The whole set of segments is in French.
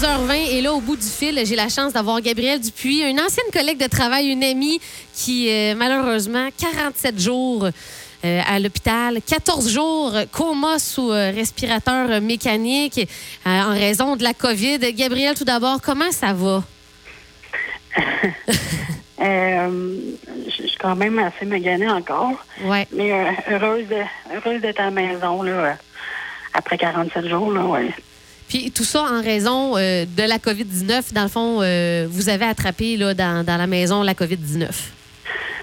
11h20 et là, au bout du fil, j'ai la chance d'avoir Gabrielle Dupuis, une ancienne collègue de travail, une amie qui, euh, malheureusement, 47 jours euh, à l'hôpital, 14 jours coma sous euh, respirateur mécanique euh, en raison de la COVID. Gabrielle, tout d'abord, comment ça va? Euh, je suis quand même assez maganée encore, Ouais. mais euh, heureuse de heureuse d'être à la maison là, euh, après 47 jours. Là, ouais. Puis tout ça en raison euh, de la COVID-19. Dans le fond, euh, vous avez attrapé là, dans, dans la maison la COVID-19.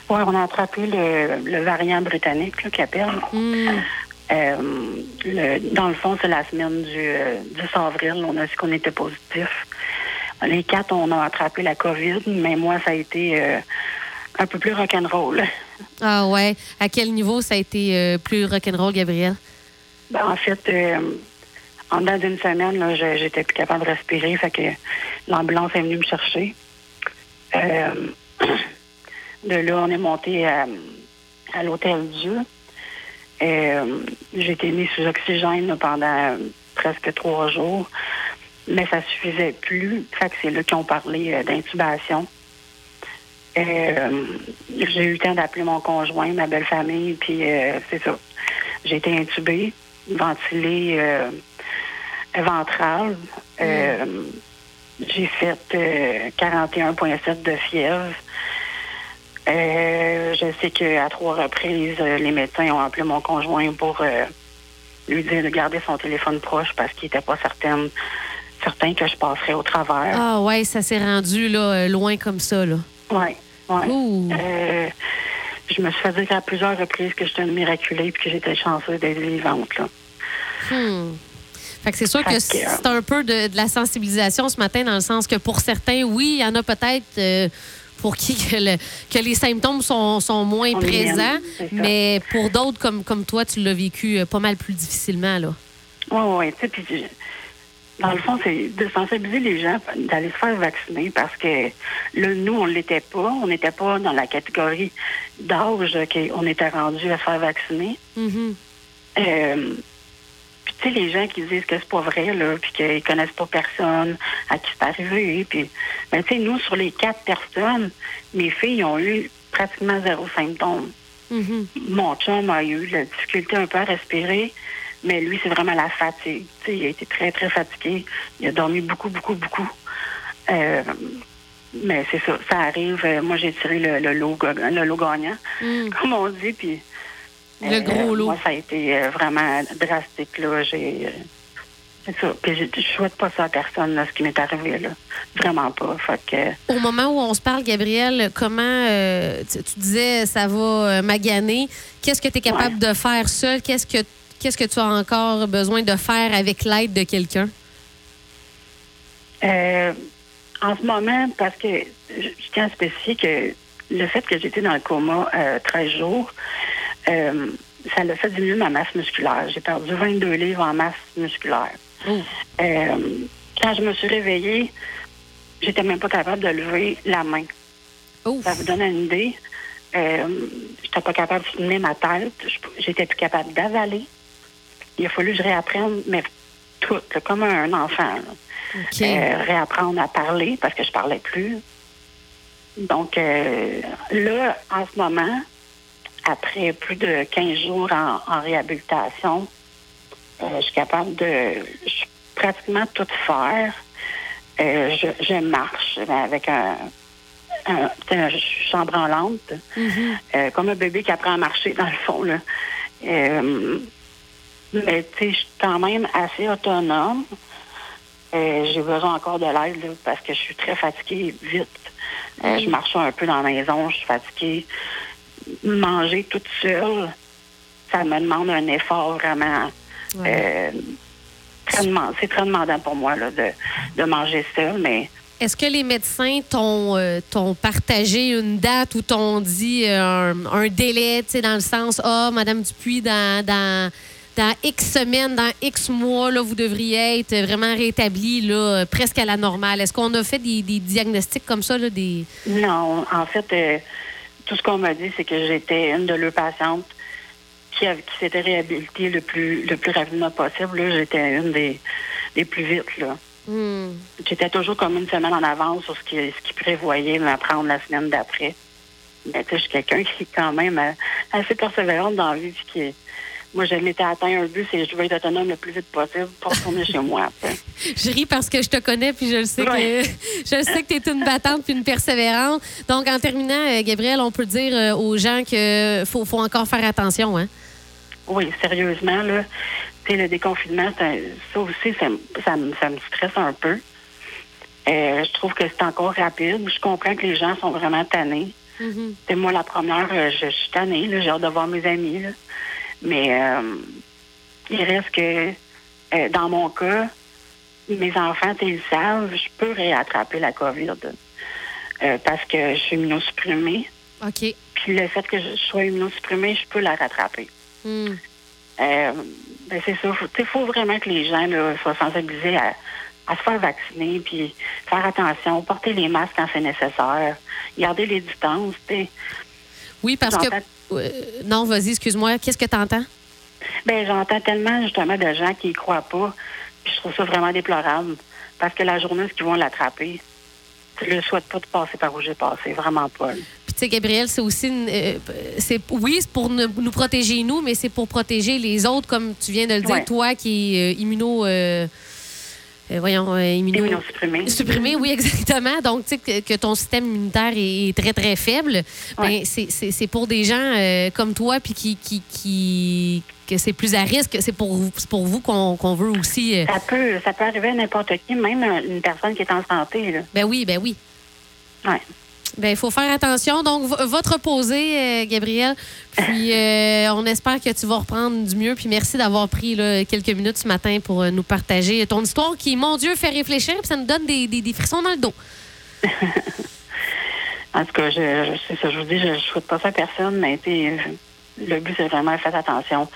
Ouais, on a attrapé le, le variant britannique qui appelle. Hmm. Euh, le- dans le fond, c'est la semaine du euh, 10 avril. On a su qu'on était positif. Les quatre, on a attrapé la COVID, mais moi, ça a été un peu plus rock'n'roll. Ah ouais. À quel niveau ça a été plus rock'n'roll, Gabrielle? Ben, en fait, en dedans d'une semaine, là, j'étais plus capable de respirer, fait que l'ambulance est venue me chercher. Euh, de là, on est monté à, l'hôtel Dieu. Euh, j'ai été mis sous oxygène pendant presque trois jours, mais ça suffisait plus. Fait que c'est là qu'ils ont parlé euh, d'intubation. Euh, j'ai eu le temps d'appeler mon conjoint, ma belle famille, puis euh, c'est ça. J'ai été intubée, ventilée ventrale. Euh, J'ai fait euh, 41,7 de fièvre. Euh, je sais qu'à trois reprises, euh, les médecins ont appelé mon conjoint pour euh, lui dire de garder son téléphone proche parce qu'il n'était pas certain, certain que je passerais au travers. Ah ouais, ça s'est rendu là, euh, loin comme ça. Là. Oui, oui. Ouh. Euh, je me suis fait dire à plusieurs reprises que j'étais une miraculée et que j'étais chanceuse d'être vivante. Là. Hmm. Fait que c'est sûr que c'est un peu de, de la sensibilisation ce matin, dans le sens que pour certains, oui, il y en a peut-être euh, pour qui que, le- que les symptômes sont, sont moins On présents, aime, mais pour d'autres comme, comme toi, tu l'as vécu euh, pas mal plus difficilement. Là. Oui, oui, tu sais, puis dans le fond, c'est de sensibiliser les gens d'aller se faire vacciner parce que là, nous, on ne l'était pas. On n'était pas dans la catégorie d'âge qu'on était rendu à se faire vacciner. Mhm. Euh, tu sais, les gens qui disent que c'est pas vrai, là, puis qu'ils connaissent pas personne à qui c'est arrivé, puis ben tu sais, nous, sur les quatre personnes, mes filles ont eu pratiquement zéro symptôme. Mhm. Mon chum a eu la difficulté un peu à respirer, mais lui, c'est vraiment la fatigue. Tu sais, il a été très, très fatigué. Il a dormi beaucoup, beaucoup, beaucoup. Euh, mais c'est ça, ça arrive. Euh, Moi, j'ai tiré le, le lot, le lot gagnant, Mm. comme on dit, puis... Le gros lot. Moi, ça a été euh, vraiment drastique, là. J'ai... euh, c'est ça. Puis je, je souhaite pas ça à personne, là, ce qui m'est arrivé, là. Vraiment pas. Fait que... Au moment où on se parle, Gabriel, comment euh, tu, tu disais ça va euh, maganer, qu'est-ce que tu es capable de faire seul? Qu'est-ce que qu'est-ce que tu as encore besoin de faire avec l'aide de quelqu'un? Euh, en ce moment, parce que je, je tiens à spécifier que le fait que j'étais dans le coma euh, 13 jours, euh, ça l'a fait diminuer ma masse musculaire. J'ai perdu 22 livres en masse musculaire. Oh. Euh, quand je me suis réveillée, j'étais même pas capable de lever la main. Ouf. Ça vous donne une idée. Euh, j'étais pas capable de tenir ma tête. J'étais plus capable d'avaler. Il a fallu que je réapprenne, mais tout, là, comme un enfant. Euh, réapprendre à parler parce que je parlais plus. Donc euh, là, en ce moment, après plus de 15 jours en, en réhabilitation, euh, je suis capable de je suis pratiquement tout faire. Euh, je, je marche avec un, je suis chambranlante, Mhm. euh, comme un bébé qui apprend à marcher dans le fond. Là. Mais tu sais, je suis quand même assez autonome. J'ai besoin encore de l'aide parce que je suis très fatiguée vite. Je marche un peu dans la maison, je suis fatiguée. Manger toute seule, ça me demande un effort vraiment. Ouais. euh, c'est très demandant pour moi là, de, de manger seule, mais Est-ce que les médecins t'ont euh, t'ont partagé une date ou t'ont dit euh, un, un délai, tu sais, dans le sens, ah, Madame Dupuis, dans, dans, dans X semaines, dans X mois, là, vous devriez être vraiment rétablie, là, presque à la normale. Est-ce qu'on a fait des, des diagnostics comme ça, là, des... Non, en fait, tout ce qu'on m'a dit, c'est que j'étais une de leurs patientes qui, avait- qui s'était réhabilitée le plus le plus rapidement possible. Là, j'étais une des, des plus vite. Là. Hmm. J'étais toujours comme une semaine en avance sur ce qui, ce qui prévoyait m'apprendre la semaine d'après. Mais tu sais, je suis quelqu'un qui est quand même euh, assez persévérante dans la vie. puis Qui, moi, je m'étais atteint un but, c'est je veux être autonome le plus vite possible pour retourner chez moi. sais. Je ris parce que je te connais puis je le sais Ouais. que je le sais que tu es une battante puis une persévérante. Donc en terminant euh, Gabriel, on peut dire euh, aux gens que faut, faut encore faire attention hein. Oui, sérieusement, là, le déconfinement, ça aussi, ça, me- ça, me- ça me stresse un peu. Euh, je trouve que c'est encore rapide. Je comprends que les gens sont vraiment tannés. C'est moi la première, je, je suis tannée, j'ai hâte de voir mes amis. là. Mais euh, il reste que euh, dans mon cas, mes enfants, ils savent, je peux réattraper la COVID. euh, parce que je suis immunosupprimée. OK. Puis le fait que je sois immunosupprimée, je peux la rattraper. Euh, ben c'est ça. Il faut vraiment que les gens là, soient sensibilisés à, à se faire vacciner, puis faire attention, porter les masques quand c'est nécessaire, garder les distances. tu sais. Oui, parce que euh, non, vas-y, excuse-moi, qu'est-ce que tu entends Ben, j'entends tellement justement de gens qui y croient pas, puis je trouve ça vraiment déplorable. Parce que la journée où ils vont l'attraper, je ne souhaite pas de passer par où j'ai passé, vraiment pas. Puis tu sais, Gabriel, c'est aussi, euh, c'est oui, c'est pour nous protéger nous, mais c'est pour protéger les autres, comme tu viens de le dire, Ouais. toi qui est euh, immuno, euh, voyons, euh, immuno, Immunosupprimé. supprimé, oui, exactement. Donc, tu sais, que, que ton système immunitaire est, très, très faible. Ouais. Ben, c'est- pour des gens euh, comme toi, puis qui, qui, qui- que c'est plus à risque. C'est pour, pour vous qu'on qu'on veut aussi. euh, Ça peut, ça peut arriver à n'importe qui, même une personne qui est en santé. Là. ben oui, ben oui. Ouais. Ben, il faut faire attention. Donc, va te reposer, euh, Gabriel. Puis, euh, on espère que tu vas reprendre du mieux. Puis, merci d'avoir pris là, quelques minutes ce matin pour euh, nous partager ton histoire qui, mon Dieu, fait réfléchir. Puis, ça nous donne des, des- des frissons dans le dos. En tout cas, je, je- c'est ça, je vous dis, je ne souhaite pas ça à personne, mais le but, c'est vraiment faire attention.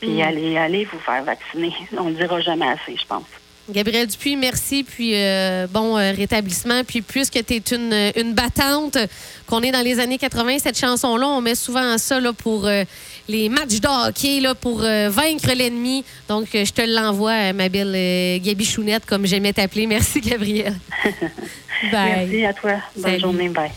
Puis Mm. allez, allez vous faire vacciner. On ne dira jamais assez, je pense. Gabriel Dupuis, merci. Puis, euh, bon euh, rétablissement. Puis, puisque tu es une, une battante, qu'on est dans les années 80, cette chanson-là, on met souvent ça là, pour euh, les matchs de hockey, là, pour vaincre l'ennemi. Donc, je te l'envoie, ma belle Gabi Chounette, comme j'aimais t'appeler. Merci, Gabriel. Bye. Merci à toi. Bonne Salut. journée. Bye.